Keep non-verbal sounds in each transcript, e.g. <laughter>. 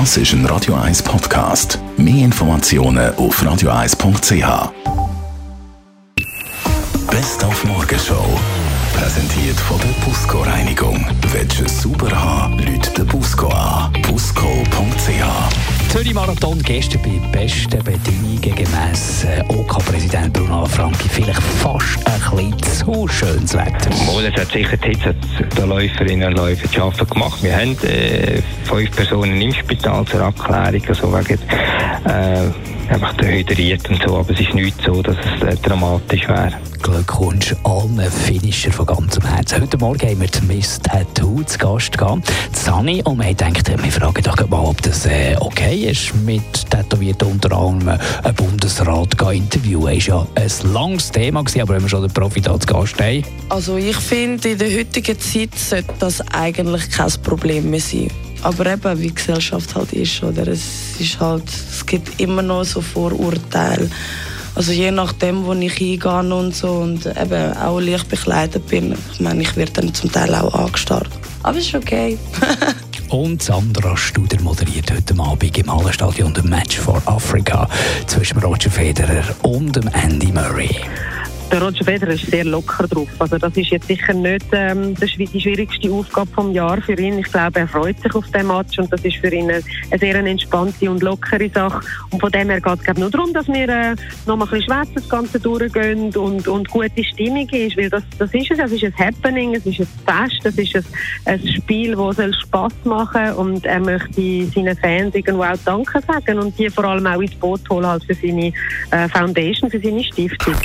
Das ist ein Radio 1 Podcast. Mehr Informationen auf radio1.ch. Best auf Morgenshow. Präsentiert von der Busco Reinigung. Es sauber haben, Leute den Busco an. Busco.ch. Zürich Marathon gestern bei besten Bedingungen gemäss äh, OK-Präsident Bruno Franki. Vielleicht fast zu schönes Wetter. Mal, es hat sicher die Hitze der Läuferinnen und Läufer zu arbeiten gemacht. Wir haben äh, fünf Personen im Spital zur Abklärung, also wegen äh, einfach dehydriert und so, aber es ist nicht so, dass es äh, dramatisch wäre. Glückwunsch allen Finisher von ganzem Herzen. Heute Morgen haben wir die Miss Tattoo zu Gast gehabt, Sani, und wir haben gedacht, wir fragen doch mal, ob das äh, okay ist, mit Tätowierten unter anderem ein Bundesrat zu interviewen. Das war ja ein langes Thema, gewesen, aber wenn wir schon den Profi da zu Gast haben. Also ich finde, in der heutigen Zeit sollte das eigentlich kein Problem mehr sein. Aber eben, wie die Gesellschaft halt ist, oder? Es ist halt, es gibt immer noch so Vorurteile. Also je nachdem, wo ich hingehe und so und eben auch leicht bekleidet bin, ich meine, ich werde dann zum Teil auch angestarrt. Aber es ist okay. <laughs> Und Sandra Studer moderiert heute Abend im Hallenstadion das Match for Africa zwischen Roger Federer und Andy Murray. Der Roger Federer ist sehr locker drauf. Also das ist jetzt sicher nicht ähm, die schwierigste Aufgabe vom Jahr für ihn. Ich glaube, er freut sich auf den Match und das ist für ihn eine, sehr entspannte und lockere Sache. Und von dem her geht es nur darum, dass wir äh, noch mal ein bisschen schwätzen, das Ganze durchgehen und, und gute Stimmung ist, weil das, das ist es. Es ist ein Happening, es ist ein Fest, es ist ein, ein Spiel, das Spaß machen soll und er möchte seinen Fans irgendwo auch Danke sagen und die vor allem auch ins Boot holen halt für seine äh, Foundation, für seine Stiftung.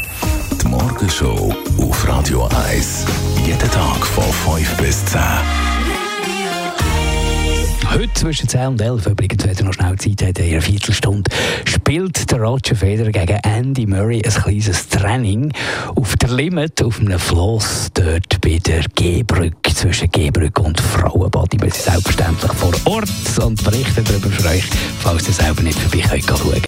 Morgenshow auf Radio 1. Jeden Tag von 5 bis 10. Heute zwischen 10 und 11, übrigens, wenn ihr noch schnell Zeit habt, in einer Viertelstunde, spielt der Roger Federer gegen Andy Murray ein kleines Training auf der Limit, auf einem Floss, dort bei der G-Brücke, zwischen G-Brücke und Frauenbad. Wir sind selbstverständlich vor Ort und berichten darüber für euch, falls ihr selber nicht vorbei könnt.